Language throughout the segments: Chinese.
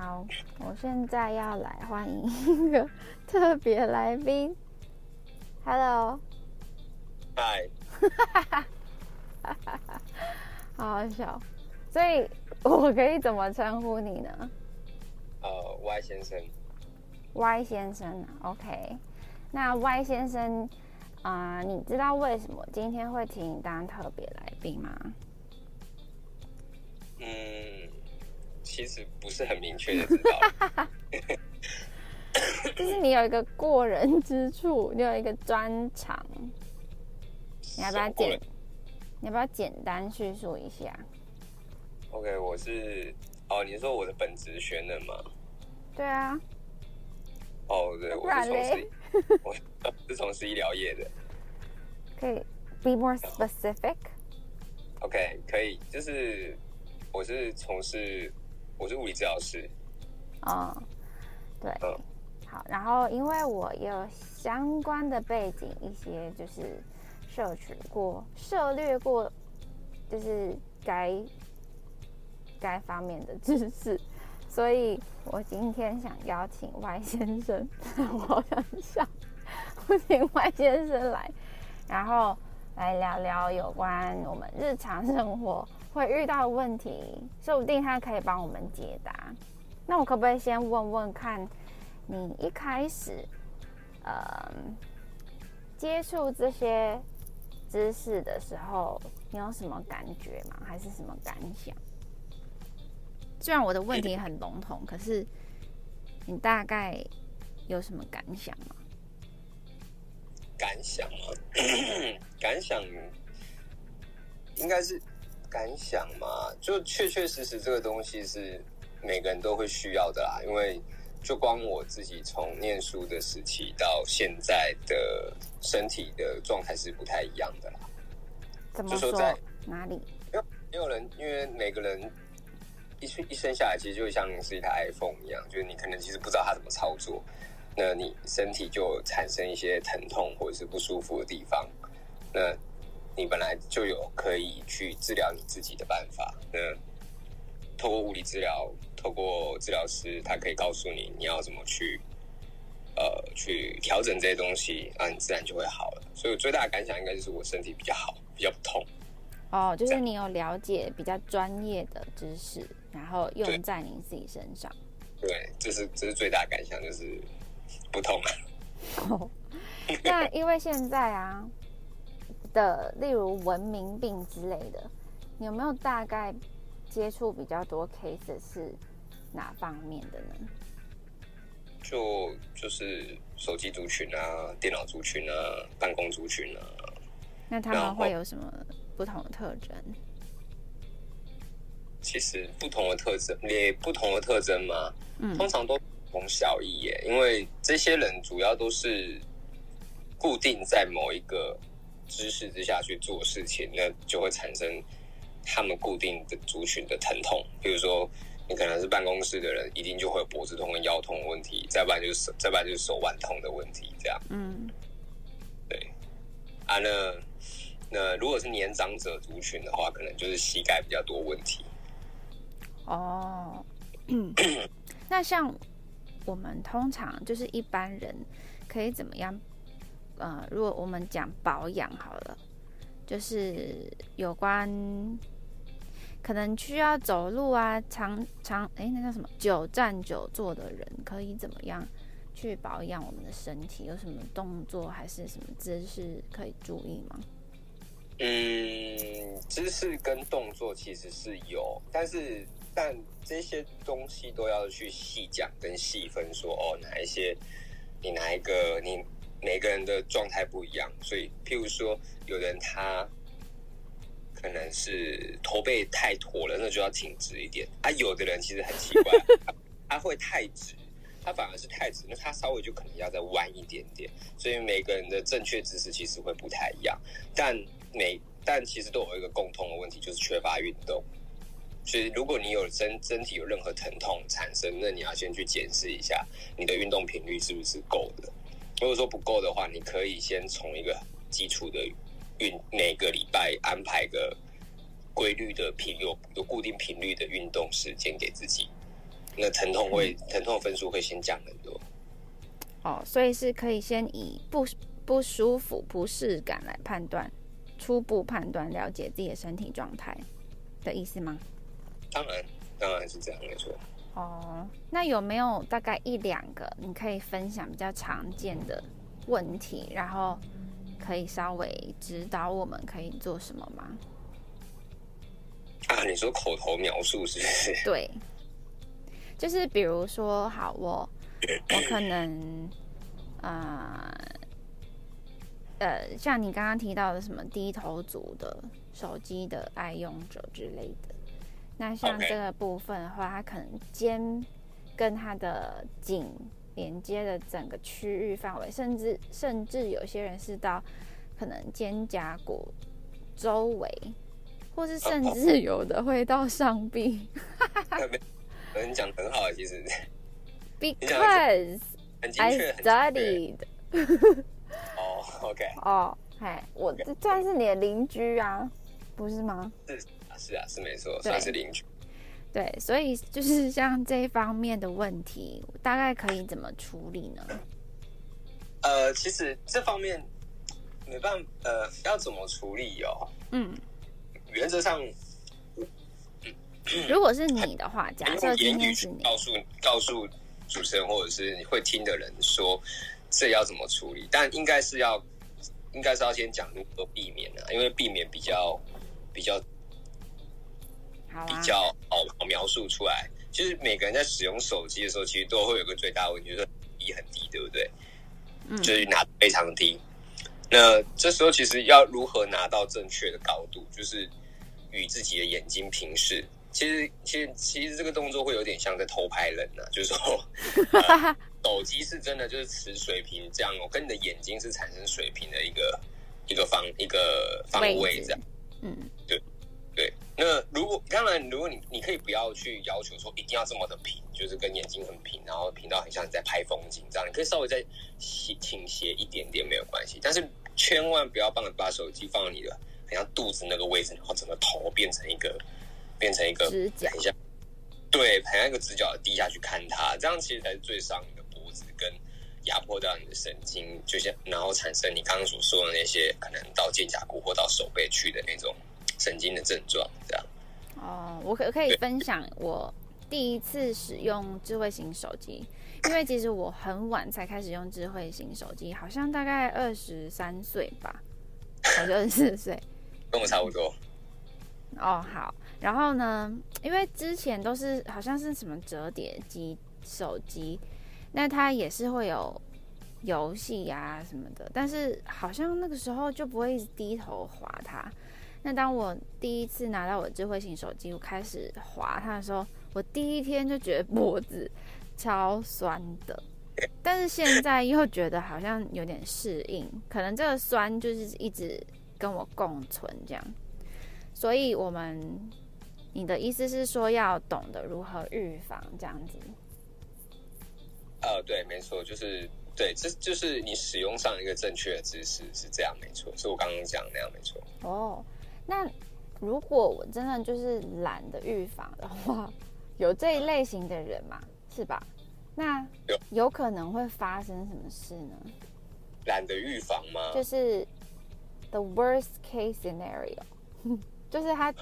好，我现在要来欢迎一个特别来宾。Hello，嗨，好好笑。所以我可以怎么称呼你呢呃，Y 先生，？Y 先生啊，OK。那 Y 先生，啊、你知道为什么今天会请你当特别来宾吗？嗯，其实不是很明确的知道，就是你有一个过人之处，你有一个专长，你要不要简？你要不要简单叙述一下？OK，我是哦，你说我的本职学能吗？对啊，哦，对，我是从事 我是从事医疗业的。可以 be more specific。OK，可以，就是我是从事我是物理治疗师，嗯，对嗯，好。然后因为我有相关的背景，一些就是摄取过、涉略过，就是该该方面的知识，所以我今天想邀请 Y 先生，我好想笑，我请 Y 先生来，然后来聊聊有关我们日常生活会遇到的问题，说不定他可以帮我们解答。那我可不可以先问问看，你一开始，呃，接触这些知识的时候，你有什么感觉吗？还是什么感想？虽然我的问题很笼统，可是你大概有什么感想吗？感想吗？感想应该是感想嘛，就确确实实这个东西是每个人都会需要的啦。因为就光我自己从念书的时期到现在的身体的状态是不太一样的啦。怎么说就说在？哪里？没有人因为每个人一生一生下来，其实就像是一台 iPhone 一样，就是你可能其实不知道它怎么操作，那你身体就产生一些疼痛或者是不舒服的地方，那你本来就有可以去治疗你自己的办法。那透过物理治疗，透过治疗师，他可以告诉你你要怎么去。呃，去调整这些东西，啊，你自然就会好了。所以我最大的感想应该就是我身体比较好，比较不痛。哦，就是你有了解比较专业的知识，然后用在你自己身上。对，这是这是最大的感想，就是不痛啊。那因为现在啊的，例如文明病之类的，你有没有大概接触比较多 case 是哪方面的呢？就就是手机族群啊，电脑族群啊，办公族群啊。那他们会有什么不同的特征？其实不同的特征，也不同的特征嘛，嗯通常都大同小异耶。因为这些人主要都是固定在某一个知识之下去做事情，那就会产生他们固定的族群的疼痛。比如说，你可能是办公室的人，一定就会有脖子痛跟腰痛的问题；再不然就是手，再不然就是手腕痛的问题，这样。嗯对啊，那那如果是年长者族群的话，可能就是膝盖比较多问题。哦，那像我们通常就是一般人可以怎么样？呃，如果我们讲保养好了，就是有关可能需要走路啊，长长哎，那叫什么久站久坐的人，可以怎么样去保养我们的身体？有什么动作还是什么姿势可以注意吗？嗯，姿势跟动作其实是有，但是但这些东西都要去细讲跟细分说，哦，哪一些你哪一个你每个人的状态不一样，所以譬如说，有人他可能是驼背太驼了，那就要挺直一点啊。有的人其实很奇怪，他他会太直，他反而是太直，那他稍微就可能要再弯一点点。所以每个人的正确姿势其实会不太一样，但每但其实都有一个共通的问题，就是缺乏运动。所以如果你有身身体有任何疼痛产生，那你要先去检视一下你的运动频率是不是够的。如果说不够的话，你可以先从一个基础的运，每个礼拜安排个规律的频有有固定频率的运动时间给自己。那疼痛会疼痛分数会先降很多。哦，所以是可以先以不不舒服、不适感来判断，初步判断了解自己的身体状态的意思吗？当然，当然是这样，没错。哦，那有没有大概一两个你可以分享比较常见的问题，然后可以稍微指导我们可以做什么吗？啊，你说口头描述是不是？对，就是比如说，好，我我可能，呃呃，像你刚刚提到的什么低头族的手机的爱用者之类的，那像这个部分的话，它可能肩跟它的颈连接的整个区域范围，甚至甚至有些人是到可能肩胛骨周围，或是甚至有的会到上臂。没你讲得很好啊，其实 Because I studied 哦，OK，哦，嗨，我这算是你的邻居啊，不是吗？是啊，是啊，是没错，算是邻居。对，所以就是像这一方面的问题，大概可以怎么处理呢？呃，其实这方面没办法，呃，要怎么处理哦？嗯，原则上如果是你的话，假设今天是你，告诉告诉主持人或者是会听的人说这要怎么处理，但应该是要应该是要先讲如何避免啊，因为避免比较比较比较好好描述出来。就是每个人在使用手机的时候，其实都会有个最大的问题，就是低很低，对不对？嗯就是拿非常低。那这时候其实要如何拿到正确的高度，就是与自己的眼睛平视。其实，其实，其实这个动作会有点像在偷拍人呐、就是说，呃手机是真的就是持水平这样哦，跟你的眼睛是产生水平的一个一个方一个方位这样。嗯对，那如果当然，如果你你可以不要去要求说一定要这么的平，就是跟眼睛很平，然后平到很像你在拍风景这样，你可以稍微再斜倾斜一点点没有关系，但是千万不要帮把手机放在你的很像肚子那个位置，然后整个头变成一个变成一个直角很像对，很像一个直角低下去看它，这样其实才是最伤你的脖子跟压迫到你的神经，就像然后产生你刚刚所说的那些可能到肩胛骨或到手背去的那种神经的症状，这样。哦，我可可以分享我第一次使用智慧型手机，因为其实我很晚才开始用智慧型手机，好像大概二十三岁吧，我就二十四岁。跟我差不多。哦，好。然后呢，因为之前都是好像是什么折叠机手机，那它也是会有游戏呀什么的，但是好像那个时候就不会一直低头滑它。那当我第一次拿到我的智慧型手机，我开始滑它的时候，我第一天就觉得脖子超酸的，但是现在又觉得好像有点适应，可能这个酸就是一直跟我共存这样。所以我们，你的意思是说要懂得如何预防这样子？呃，对，没错，就是对，这就是你使用上一个正确的姿势是这样，没错，是我刚刚讲的那样，没错。哦，那如果我真的就是懒得预防的话，有这一类型的人嘛，是吧？那有有可能会发生什么事呢？懒得预防吗？就是 the worst case scenario，就是他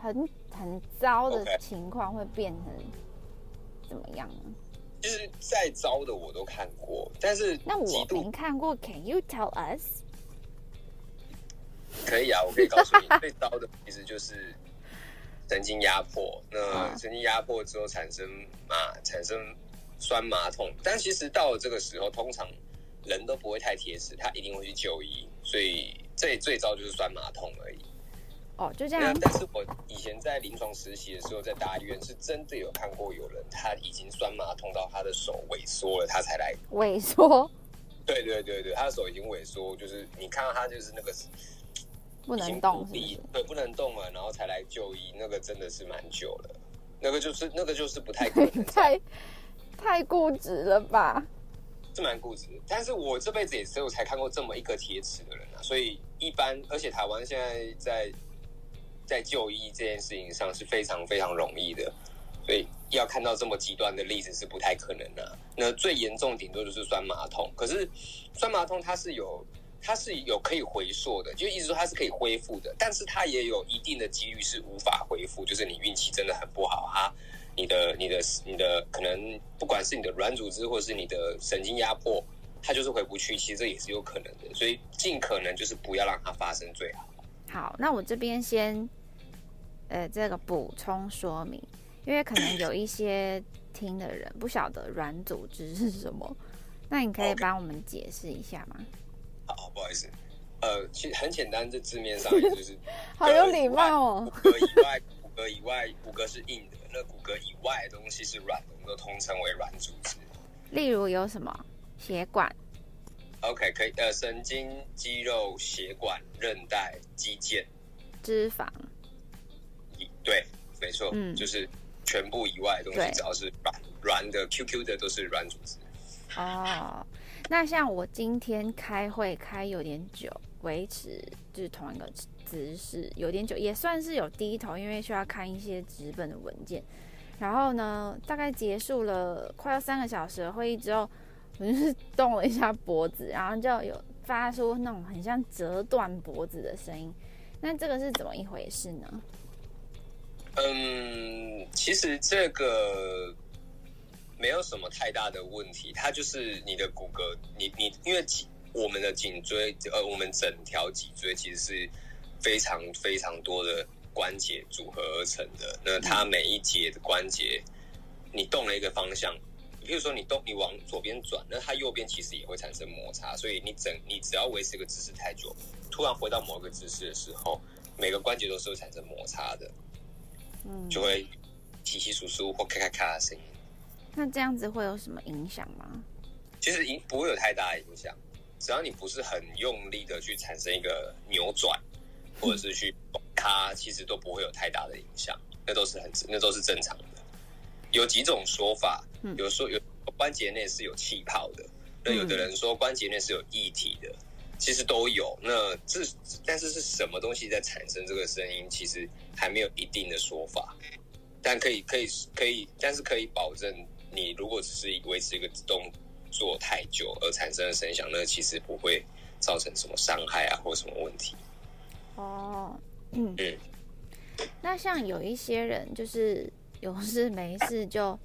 很很糟的情况会变成怎么样呢？其实再糟的我都看过，但是那我没看过，Can you tell us？可以啊，我可以告诉你，最糟的其实就是神经压迫。那啊神经压迫之后产生麻，产生酸麻痛，但其实到了这个时候，通常人都不会太铁齿，他一定会去就医，所以最最糟就是酸麻痛而已。哦，就这样。但是我以前在临床实习的时候，在大医院是真的有看过有人他已经酸麻痛到他的手萎缩了，他才来。萎缩对对对对，他的手已经萎缩，就是你看到他就是那个不能动对，不能动了，然后才来就医，那个真的是蛮久了。那个就是那个就是不太可能 太太固执了吧？是蛮固执。但是我这辈子也只有才看过这么一个铁齿的人啊，所以一般，而且台湾现在在在就医这件事情上是非常非常容易的。所以要看到这么极端的例子是不太可能的。那最严重顶多就是酸麻痛，可是酸麻痛它是有它是有可以回溯的，就意思说它是可以恢复的，但是它也有一定的几率是无法恢复，就是你运气真的很不好哈，你的你的你的可能不管是你的软组织或者是你的神经压迫，它就是回不去，其实这也是有可能的，所以尽可能就是不要让它发生最好。好，那我这边先呃这个补充说明。因为可能有一些听的人不晓得软组织是什么，那你可以帮我们解释一下吗？好，不好意思，呃，其实很简单，这字面上就是 好有礼貌哦。骨骼以外，骨骼以外，骨骼是硬的，那骨骼以外的东西是软的，我们都通称为软组织。例如有什么血管？OK，可以，呃，神经、肌肉、血管、韧带、肌腱、脂肪。对，没错，嗯，就是。全部以外的东西，只要是软软的、Q Q 的，都是软组织。哦，那像我今天开会开有点久，维持就是同一个姿势有点久，也算是有低头，因为需要看一些纸本的文件。然后呢，大概结束了快要三个小时的会议之后，我就是 动了一下脖子，然后就有发出那种很像折断脖子的声音。那这个是怎么一回事呢？嗯，其实这个没有什么太大的问题，它就是你的骨骼，你你因为脊我们的颈椎，呃，我们整条脊椎其实是非常非常多的关节组合而成的。那它每一节的关节，你动了一个方向，比如说你动，你往左边转，那它右边其实也会产生摩擦，所以你整你只要维持一个姿势太久，突然回到某一个姿势的时候，每个关节都是会产生摩擦的。嗯就会稀稀疏疏或咔咔咔的声音。那这样子会有什么影响吗？其实影不会有太大的影响，只要你不是很用力的去产生一个扭转，或者是去它，其实都不会有太大的影响。那都是很那都是正常的。有几种说法，有说有关节内是有气泡的，那有的人说关节内是有液体的。其实都有，那这但是是什么东西在产生这个声音？其实还没有一定的说法，但可以可以可以，但是可以保证，你如果只是维持一个动作太久而产生的声响，那其实不会造成什么伤害啊，或什么问题。哦，嗯，那像有一些人，就是有事没事就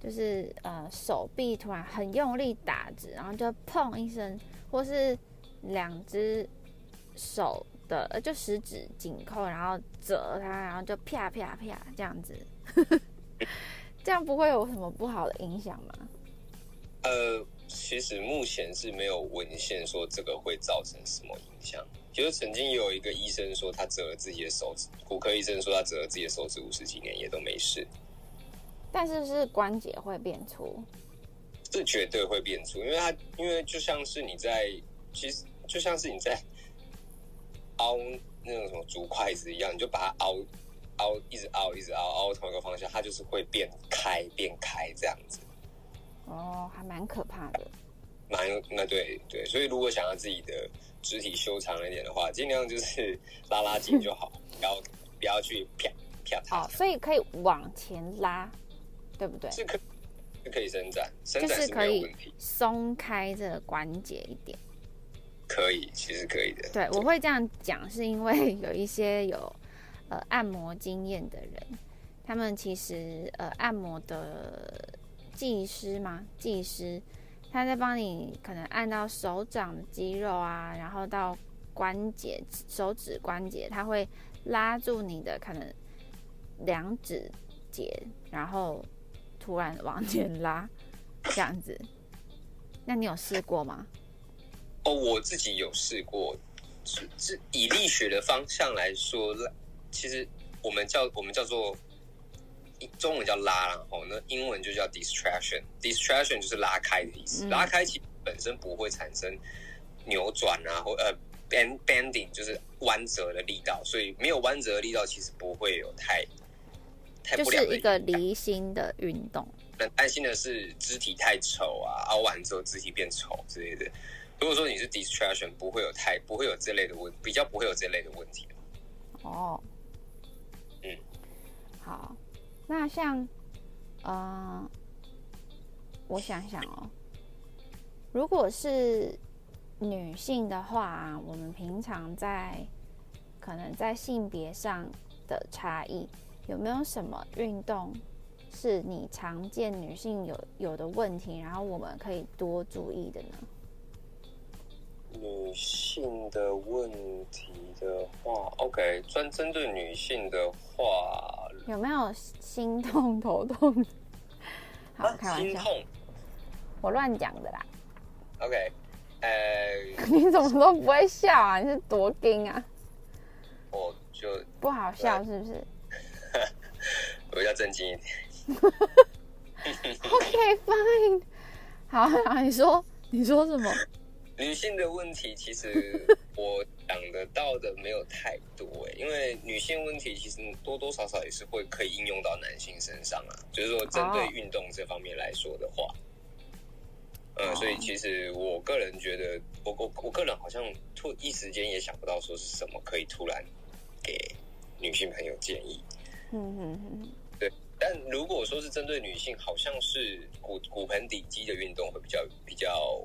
就是呃手臂突然很用力打直，然后就砰一声，或是。两只手的呃，就食指紧扣，然后折它，然后就啪啪啪这样子，这样不会有什么不好的影响吗？呃，其实目前是没有文献说这个会造成什么影响。就是曾经有一个医生说他折了自己的手指，骨科医生说他折了自己的手指五十几年也都没事。但是是关节会变粗？是绝对会变粗，因为它因为就像是你在其实。就像是你在凹那种什么竹筷子一样，你就把它凹凹，一直凹，一直凹，凹同一个方向，它就是会变开变开这样子。哦，还蛮可怕的。蛮那对对，所以如果想要自己的肢体修长一点的话，尽量就是 拉拉紧就好，不要不要去啪啪它。哦，所以可以往前拉，对不对？是可是可以伸展，伸展是没有问题。松开这个关节一点。可以，其实可以的。对，我会这样讲，是因为有一些有呃按摩经验的人，他们其实呃按摩的技师嘛，技师他在帮你可能按到手掌的肌肉啊，然后到关节、手指关节，他会拉住你的可能两指节，然后突然往前拉，这样子。那你有试过吗？哦，我自己有试过，是以力学的方向来说，其实我们叫我们叫做中文叫拉，然后那英文就叫 distraction，distraction 就是拉开的意思。拉开其实本身不会产生扭转啊，或呃 bend bending 就是弯折的力道，所以没有弯折的力道，其实不会有太太不良的。就是一个离心的运动。那担心的是肢体太丑啊，凹完之后肢体变丑之类的。如果说你是 distraction，不会有太不会有这类的问，比较不会有这类的问题。哦，嗯，好，那像呃，我想想哦，如果是女性的话，啊我们平常在可能在性别上的差异，有没有什么运动是你常见女性有有的问题，然后我们可以多注意的呢？女性的问题的话，OK，专针对女性的话，有没有心痛、头痛？好，啊开玩笑，心痛我乱讲的啦。，OK，呃，你怎么都不会笑啊？你是多惊啊？我就不好笑是不是 我比较正经一点。OK fine。好，好，你说，你说什么？女性的问题，其实 我想得到的没有太多诶，因为女性问题其实多多少少也是会可以应用到男性身上啊。就是说，针对哦运动这方面来说的话，哦呃，所以其实我个人觉得，我我我个人好像突一时间也想不到说是什么可以突然给女性朋友建议。嗯嗯嗯，对但如果说是针对女性，好像是骨骨盆底肌的运动会比较比较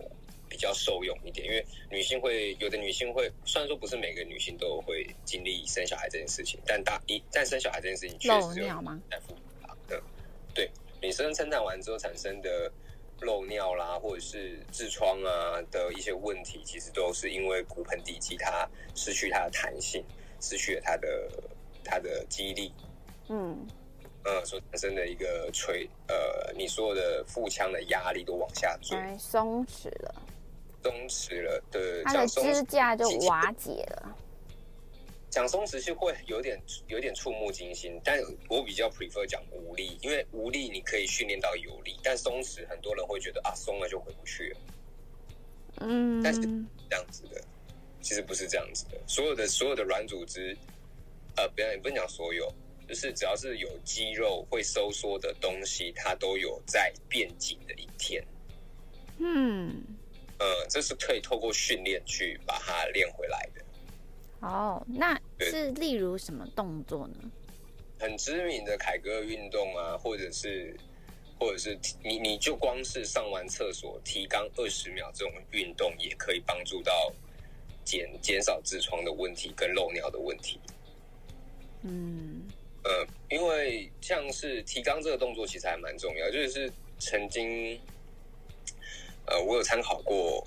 比较受用一点，因为女性会有的女性会，虽然说不是每个女性都会经历生小孩这件事情，但大一但生小孩这件事情确实有尿吗？在复杂的。对，女生生产完之后产生的漏尿啦，或者是痔疮啊的一些问题，其实都是因为骨盆底肌它失去它的弹性，失去了它的它的肌力。嗯，呃所产生的一个垂呃，你所有的腹腔的压力都往下坠，哎，松弛了，松弛了对它的支架就瓦解了。讲松弛是会有点有点触目惊心，但我比较 prefer 讲无力，因为无力你可以训练到有力，但松弛很多人会觉得啊松了就回不去了，嗯，但是这样子的，其实不是这样子的，所有的所有的软组织，呃，不要也不能讲所有，就是只要是有肌肉会收缩的东西，它都有在变紧的一天。嗯，呃，这是可以透过训练去把它练回来的。哦，那是例如什么动作呢？很知名的凯格尔运动啊，或者是或者是你你就光是上完厕所提肛二十秒这种运动，也可以帮助到减减少痔疮的问题跟漏尿的问题。嗯，呃，因为像是提肛这个动作其实还蛮重要，就是曾经，呃，我有参考过，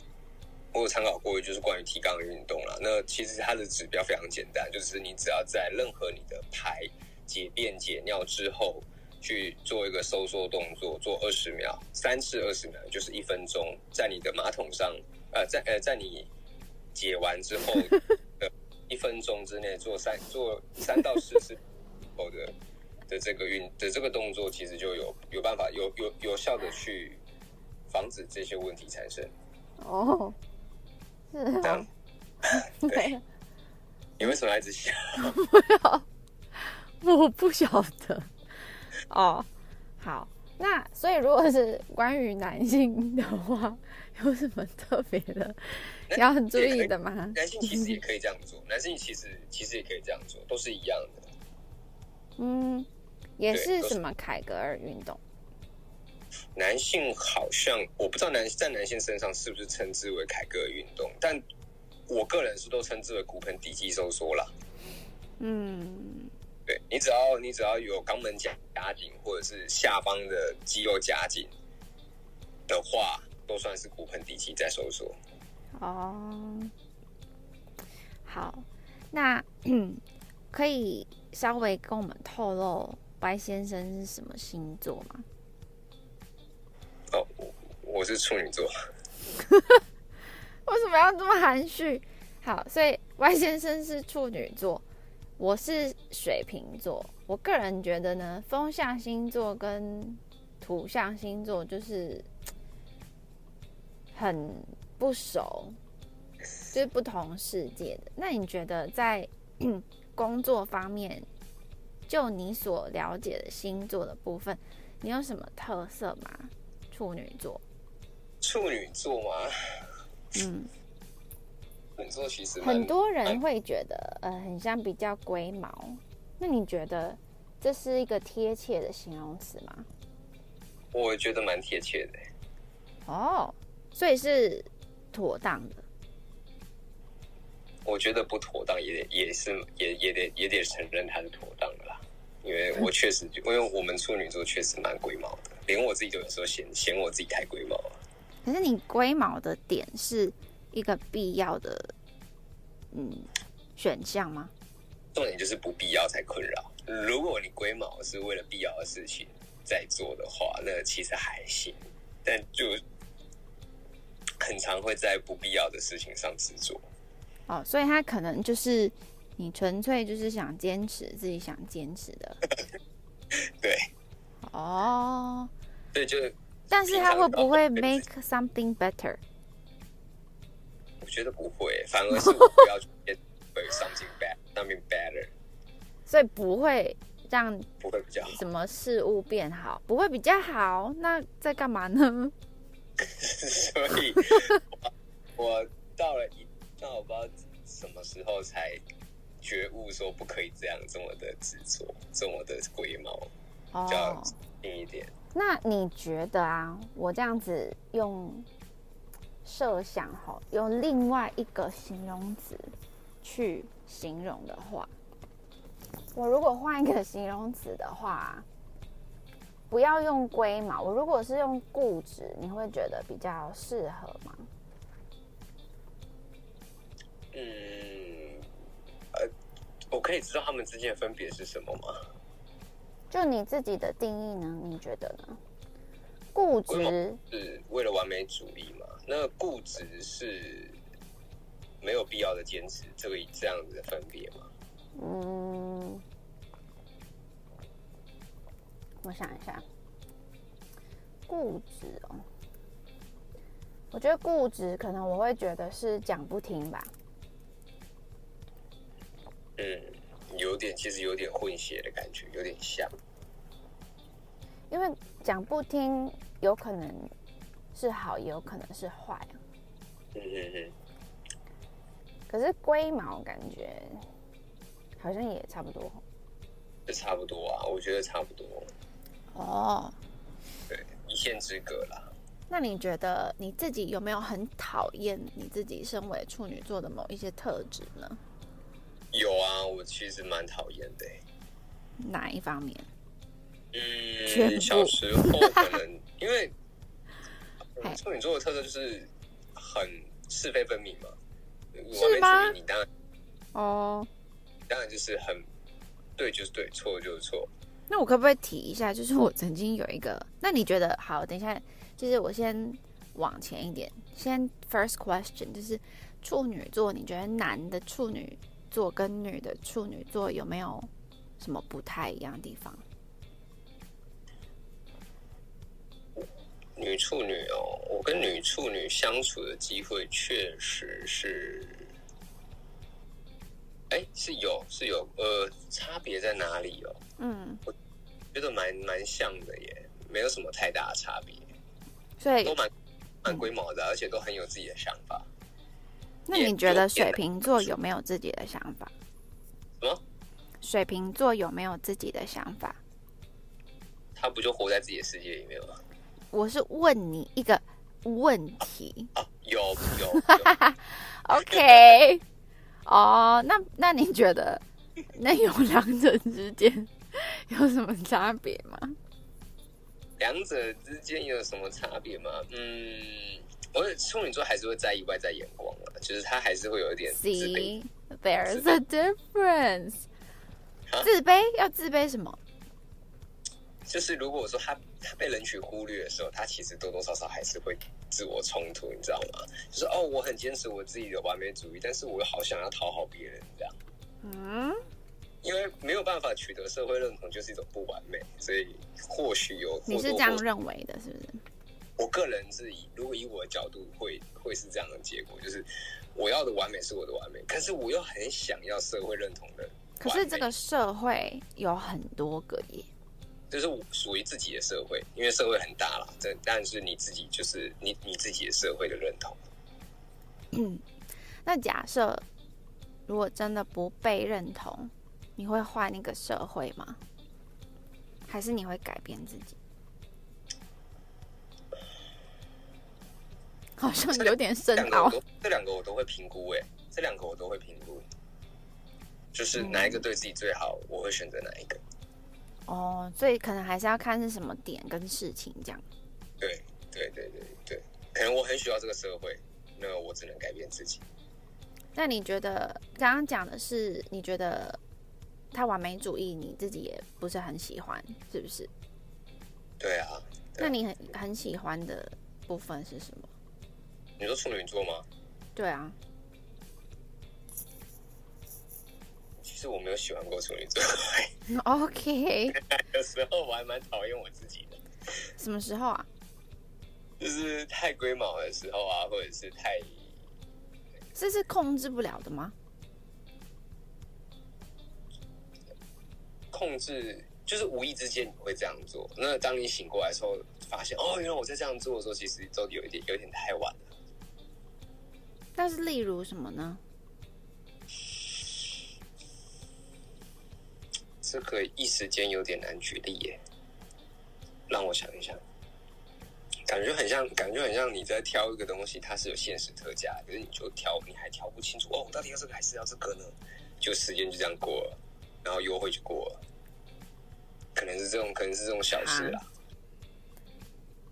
我有参考过，就是关于提肛的运动啦。那其实它的指标非常简单，就是你只要在任何你的排解便解尿之后，去做一个收缩动作，做二十秒，三次二十秒，就是一分钟，在你的马桶上，呃，在呃，在你解完之后 的一分钟之内做三做三到四次后的的这个运的这个动作，其实就有有办法有有有效的去防止这些问题产生。哦，是这样 哦，对，你为什么要一直笑？我不晓得。哦，好，那所以如果是关于男性的话，有什么特别的要很注意的吗？男性其实也可以这样做，男性其实其实也可以这样做，都是一样的。嗯，也是是什么凯格尔运动？男性好像我不知道男在男性身上是不是称之为凯格尔运动，但我个人是都称之为骨盆底肌收缩啦。嗯，对你只要你只要有肛门夹夹紧，或者是下方的肌肉夹紧的话，都算是骨盆底肌在收缩。哦，好，那 可以稍微跟我们透露白先生是什么星座吗？哦，我我是处女座，为什么要这么含蓄？好，所以 Y 先生是处女座，我是水瓶座。我个人觉得呢，风象星座跟土象星座就是很不熟，就是不同世界的。那你觉得在 工作方面，就你所了解的星座的部分，你有什么特色吗？处女座，处女座吗，嗯。处女座其实很多人会觉得，呃，很像比较龟毛。那你觉得这是一个贴切的形容词吗？我觉得蛮贴切的。哦，所以是妥当的。我觉得不妥当也得也是也也得也得承认它是妥当的啦，因为我确实因为我们处女座确实蛮龟毛的，连我自己都有时候嫌嫌我自己太龟毛了。可是你龟毛的点是一个必要的，嗯，选项吗？重点就是不必要才困扰。如果你龟毛是为了必要的事情在做的话，那其实还行，但就很常会在不必要的事情上执着。哦，所以他可能就是你纯粹就是想坚持自己想坚持的，对，哦，对，就但是他会不会 make something better？我觉得不会，反而是我不要去 something bad something better，所以不会让不会比较好，什么事物变好，不会比较好，那在干嘛呢？所以 我到了一。那我不知道什么时候才觉悟，说不可以这样这么的执着，这么的龟毛，要近一点。那你觉得啊，我这样子用设想哈，用另外一个形容词去形容的话，我如果换一个形容词的话，不要用龟毛，我如果是用固执，你会觉得比较适合吗？嗯，我可以知道他们之间的分别是什么吗？就你自己的定义呢？你觉得呢？固执是为了完美主义嘛？那固执是没有必要的坚持，这个这样子的分别吗？嗯，我想一下，固执哦，我觉得固执可能我会觉得是讲不听吧。嗯，有点，其实有点混血的感觉，有点像。因为讲不听，有可能是好，也有可能是坏。嗯嗯嗯。可是龟毛感觉好像也差不多。也差不多啊，我觉得差不多。哦。对，一线之隔啦。那你觉得你自己有没有很讨厌你自己身为处女座的某一些特质呢？有啊，我其实蛮讨厌的。哪一方面？嗯，小时候可能因为 处女座的特色就是很是非分明嘛。是吗？你当然哦，当然就是很对，就是对，错就是错。那我可不可以提一下？就是我曾经有一个，那你觉得好？等一下，就是我先往前一点，先 first question，就是处女座，你觉得男的处女？座跟女的处女座有没有什么不太一样的地方？女处女哦，我跟女处女相处的机会确实是，哎，是有是有，呃，差别在哪里哦？嗯，我觉得蛮蛮像的耶，没有什么太大的差别，所以都蛮蛮龟毛的，而且都很有自己的想法。那你觉得水瓶座有没有自己的想法？什么？水瓶座有没有自己的想法？他不就活在自己的世界里面吗？我是问你一个问题。啊，有 有。OK。哦，那那你觉得那有两者之间有什么差别吗？两者之间有什么差别吗？嗯。我处女座还是会在意外在眼光啊，就是他还是会有一点自卑。There's a difference。自卑要自卑什么？就是如果说他他被人群忽略的时候，他其实多多少少还是会自我冲突，你知道吗？就是哦，我很坚持我自己的完美主义，但是我又好想要讨好别人这样。嗯。因为没有办法取得社会认同，就是一种不完美，所以或许有你是这样认为的，是不是？我个人是以，如果以我的角度，会会是这样的结果，就是我要的完美是我的完美，可是我又很想要社会认同的。可是这个社会有很多个耶，就是属于自己的社会，因为社会很大了，这但是你自己就是你你自己的社会的认同。嗯，那假设如果真的不被认同，你会换一个社会吗？还是你会改变自己？好像有点深奥。这两个我都会评估，哎，这两个我都会评估，就是哪一个对自己最好，我会选择哪一个。哦，所以可能还是要看是什么点跟事情这样。对对对对对，可能我很需要这个社会，那我只能改变自己。那你觉得刚刚讲的是，你觉得他完美主义，你自己也不是很喜欢，是不是？对啊。对啊那你很很喜欢的部分是什么？你说处女座吗？对啊，其实我没有喜欢过处女座，OK，有时候我还蛮讨厌我自己的，什么时候啊？就是太龟毛的时候啊，或者是太这是控制不了的吗？控制，就是无意之间你会这样做。那当你醒过来的时候，发现哦，原来我在这样做的时候，其实都有一点有一点太晚了。但是例如什么呢？这个一时间有点难举例耶，让我想一想，感觉很像，感觉很像你在挑一个东西，它是有限时特价，可是你就挑，你还挑不清楚哦，我到底要这个还是要这个呢？就时间就这样过了，然后优惠就过了，可能是这种，可能是这种小事啦，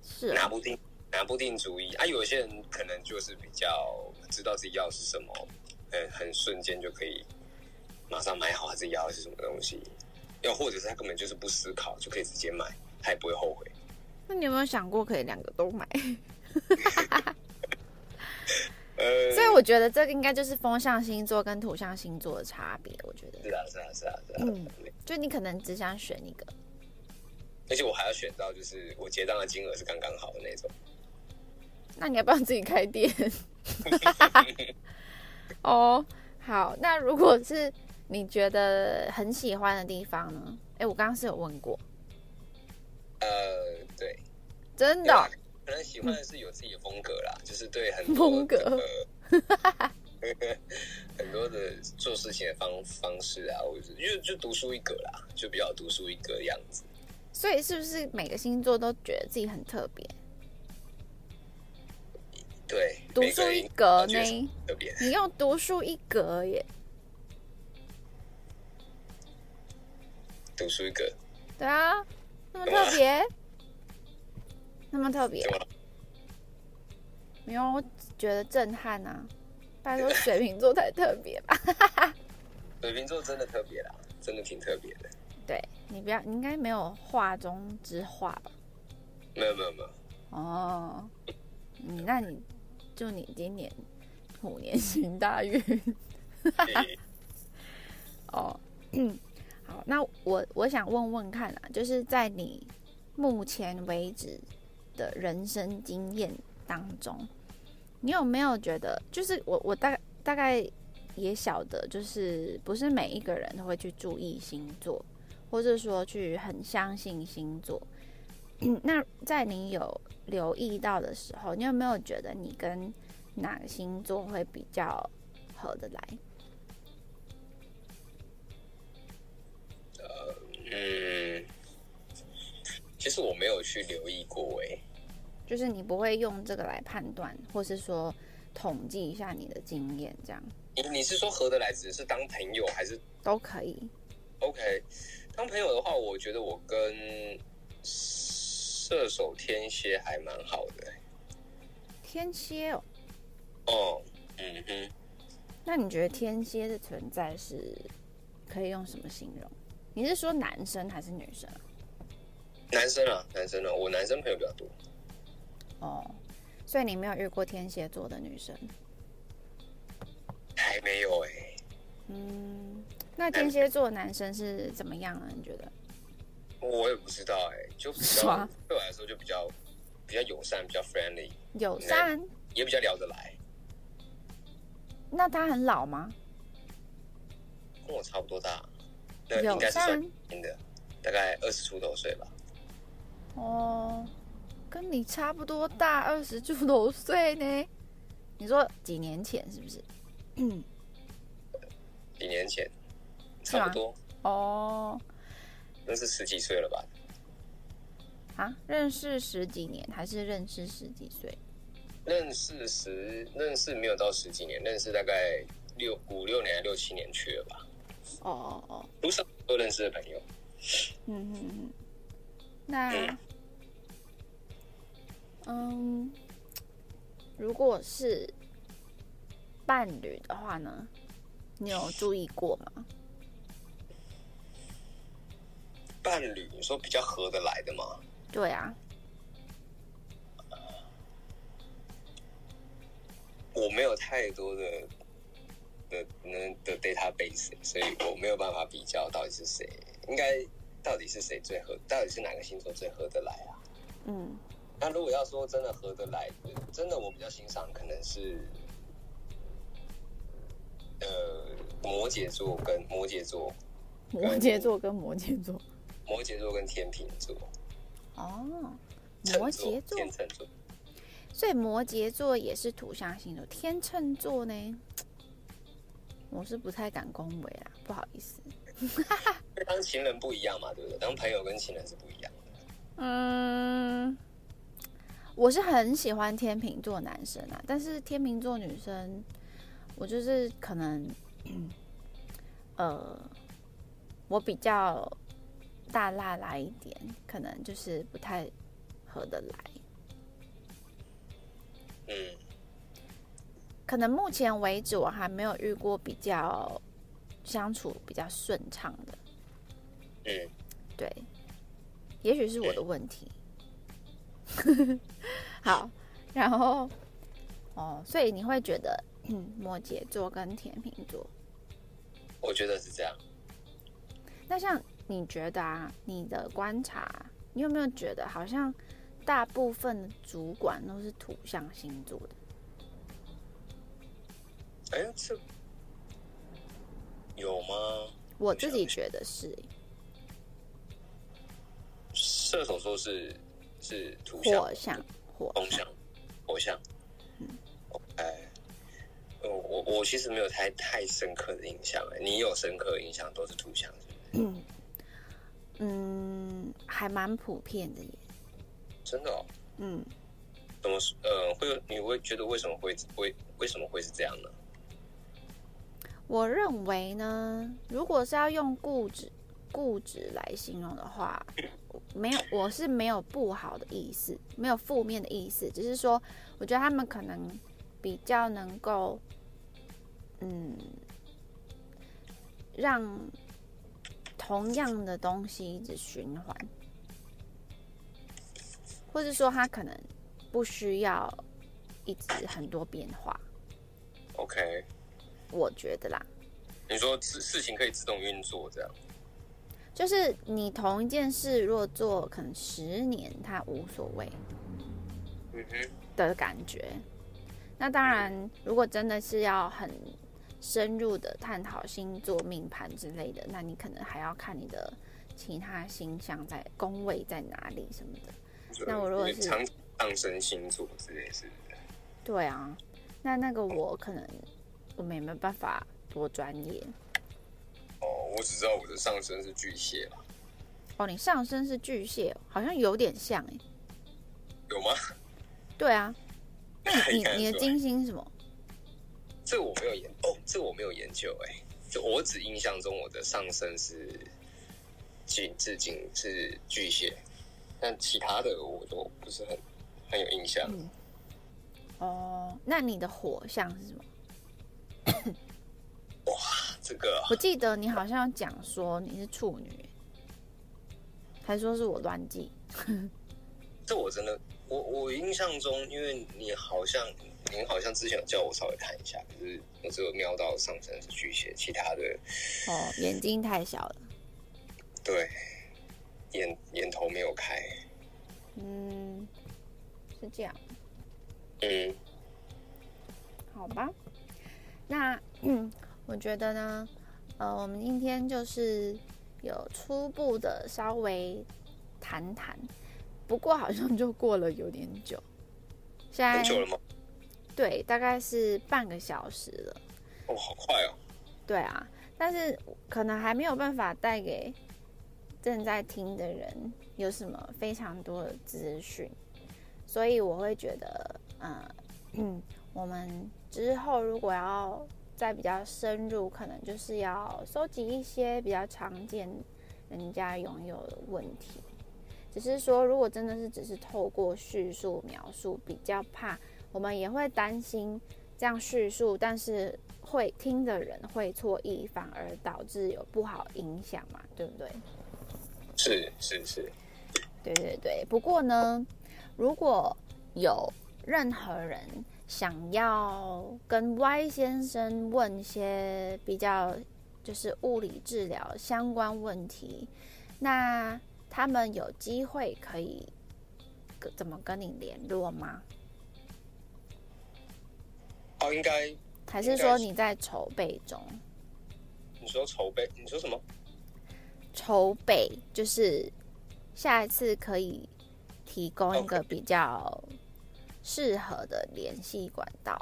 是啊，拿不定，拿不定主意啊。有些人可能就是比较知道自己要的是什么，嗯，很瞬间就可以马上买好他自己要的是什么东西，又或者是他根本就是不思考就可以直接买，他也不会后悔。那你有没有想过可以两个都买？呃，所以我觉得这个应该就是风象星座跟土象星座的差别。我觉得，是啊，是啊，是啊，是啊。嗯就你可能只想选一个，而且我还要选到就是我结账的金额是刚刚好的那种。那你要不要自己开店？哦，好，那如果是你觉得很喜欢的地方呢？哎，我刚刚是有问过，呃，对，真的？可能喜欢的是有自己的风格啦，就是对很多风格。很多的做事情的方方式啊，或者是就就独树一格啦，就比较独树一格的样子。所以是不是每个星座都觉得自己很特别，对，独树一格呢？你用独树一格耶，独树一格，对啊，那么特别，那么特别？没有，我只觉得震撼啊！拜托，水瓶座才特别吧？水瓶座真的特别啦，真的挺特别的。对你不要，你应该没有画中之画吧？没有没有没有，哦，你那你祝你今年虎年行大运诶 哦。好，那我我想问问看啊，就是在你目前为止的人生经验当中，你有没有觉得，就是我我大概大概也晓得，就是不是每一个人都会去注意星座，或者说去很相信星座。那在你有留意到的时候，你有没有觉得你跟哪个星座会比较合得来？呃嗯，其实我没有去留意过诶。就是你不会用这个来判断，或是说统计一下你的经验，这样你你是说合得来，只是当朋友还是都可以。OK？当朋友的话，我觉得我跟射手、天蝎还蛮好的。天蝎哦，哦，嗯哼，那你觉得天蝎的存在是可以用什么形容？你是说男生还是女生啊？男生啊，男生啊，我男生朋友比较多。哦，所以你没有遇过天蝎座的女生。还没有哎、嗯，那天蝎座的男生是怎么样啊？你觉得？我也不知道哎、就比较对我来说就比较比较友善，比较 friendly，友善？也比较聊得来，那他很老吗？跟我差不多大，那友应该是算善年的，大概二十出头岁吧。哦，跟你差不多大，二十出头岁呢。你说几年前是不是？嗯，几年前，差不多，哦，那是十几岁了吧？啊，认识十几年还是认识十几岁？认识十认识没有到十几年，认识大概六五六年、六七年去了吧。哦哦哦，不是都认识的朋友。嗯嗯嗯。那，嗯，如果是伴侣的话呢？你有注意过吗？伴侣，你说比较合得来的吗？对啊。我没有太多的的能的 database，所以我没有办法比较到底是谁，应该到底是谁最合，到底是哪个星座最合得来啊？嗯。那如果要说真的合得来，真的我比较欣赏可能是，呃，摩羯座跟摩羯座，摩羯座跟摩羯座，摩羯座跟天秤座。哦，摩羯座，天秤座。所以摩羯座也是土象星座，天秤座呢，我是不太敢恭维啦，不好意思。当情人不一样嘛，对不对？当朋友跟情人是不一样的。嗯，我是很喜欢天秤座男生啊，但是天秤座女生，我就是可能，嗯呃，我比较大辣辣一点，可能就是不太合得来。嗯，可能目前为止我还没有遇过比较相处比较顺畅的。嗯，对，也许是我的问题。好，然后哦，所以你会觉得摩羯座跟天秤座，我觉得是这样。那像你觉得啊，你的观察，你有没有觉得好像？大部分的主管都是土象星座的。哎，这有吗？我自己觉得是。射手座是是土象火象，火象，火象。嗯，哎，我我我其实没有太太深刻的印象。哎，你有深刻印象都是土象，是 嗯嗯，还蛮普遍的耶。真的哦，嗯，怎么呃会有你会觉得为什么会会为什么会是这样呢？我认为呢，如果是要用固执固执来形容的话，没有，我是没有不好的意思，没有负面的意思，只是说我觉得他们可能比较能够，嗯，让同样的东西一直循环。或者说他可能不需要一直很多变化。OK，我觉得啦。你说事事情可以自动运作，这样。就是你同一件事，若做可能十年，他无所谓。嗯哼。的感觉。那当然，如果真的是要很深入的探讨星座命盘之类的，那你可能还要看你的其他星象在宫位在哪里什么的。那我如果是上升星座之类是，对啊，那那个我可能我们也没有办法多专业。哦，我只知道我的上升是巨蟹了。哦，你上升是巨蟹，好像有点像哎。有吗？对啊。那你你的金星是什么？这我没有研哦，这我没有研究哎。就我只印象中我的上身是金，至今是巨蟹。但其他的我都不是很很有印象。哦，那你的火象是什么？哇，这个我记得你好像讲说你是处女，还说是我乱记。这我真的，我我印象中，因为你好像您好像之前有叫我稍微看一下，可是我只有瞄到上身是巨蟹，其他的哦，眼睛太小了。对。眼眼头没有开，嗯，是这样，嗯，好吧，那嗯，我觉得呢，呃，我们今天就是有初步的稍微谈谈，不过好像就过了有点久，现在久了吗？对，大概是半个小时了。哦，好快哦。对啊，但是可能还没有办法带给。正在听的人有什么非常多的资讯，所以我会觉得，嗯，嗯，我们之后如果要再比较深入，可能就是要收集一些比较常见人家拥有的问题。只是说，如果真的是只是透过叙述描述，比较怕，我们也会担心这样叙述，但是会听的人会错意，反而导致有不好影响嘛，对不对？是是是，对对对。不过呢，如果有任何人想要跟 Y 先生问一些比较就是物理治疗相关问题，那他们有机会可以怎么跟你联络吗？哦，应该还是说你在筹备中？你说筹备？你说什么？筹备就是下一次可以提供一个比较适合的联系管道。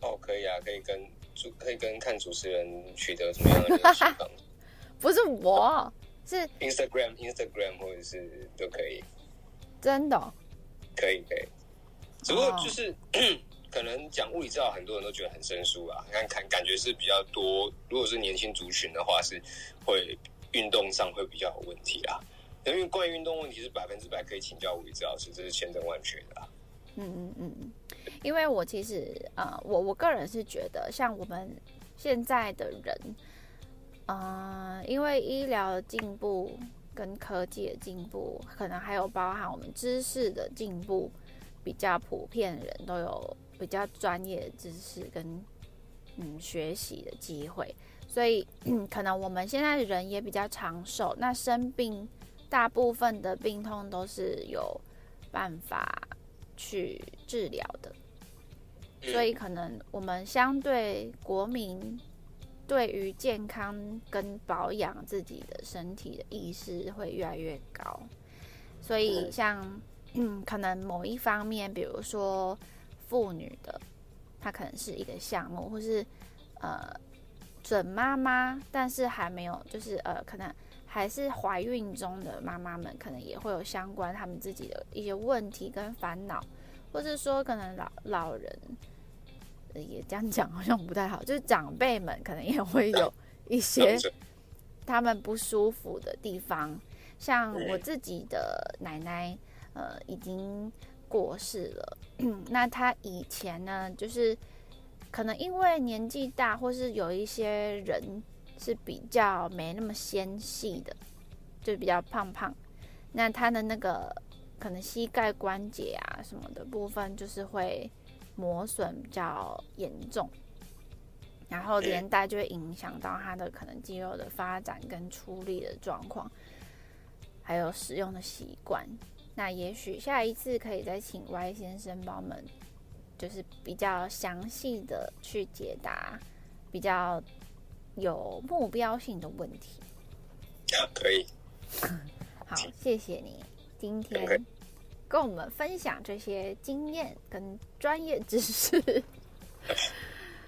哦，可以啊，可以跟主可以跟看主持人取得什么样的联系？不是我，是 Instagram、Instagram 或者是都可以。真的？可以可以，只不过就是可能讲物理治疗，很多人都觉得很生疏啊。看看感觉是比较多，如果是年轻族群的话，是会。运动上会比较有问题啦，因为关于运动问题是百分之百可以请教物理治疗师，这是千真万确的。嗯嗯嗯，因为我其实呃，我我个人是觉得，像我们现在的人，呃，因为医疗的进步跟科技的进步，可能还有包含我们知识的进步，比较普遍，人都有比较专业知识跟嗯学习的机会。所以，可能我们现在人也比较长寿，那生病大部分的病痛都是有办法去治疗的，所以可能我们相对国民对于健康跟保养自己的身体的意识会越来越高，所以像嗯，可能某一方面，比如说妇女的，她可能是一个项目，或是呃。准妈妈，但是还没有，就是呃，可能还是怀孕中的妈妈们，可能也会有相关他们自己的一些问题跟烦恼，或者说可能老老人也这样讲好像不太好，就是长辈们可能也会有 一些他们不舒服的地方，像我自己的奶奶，呃，已经过世了，那他以前呢，就是。可能因为年纪大，或是有一些人是比较没那么纤细的，就比较胖胖，那他的那个可能膝盖关节啊什么的部分，就是会磨损比较严重，然后连带就会影响到他的可能肌肉的发展跟出力的状况，还有使用的习惯。那也许下一次可以再请 Y 先生帮我们。就是比较详细的去解答比较有目标性的问题。啊，可以。好，谢谢你今天跟我们分享这些经验跟专业知识。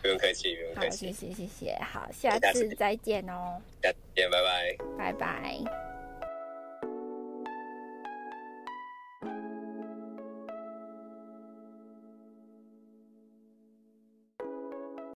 不用客气，不用客气。好，谢谢，谢谢。好，下次再见哦。再见，拜拜。拜拜。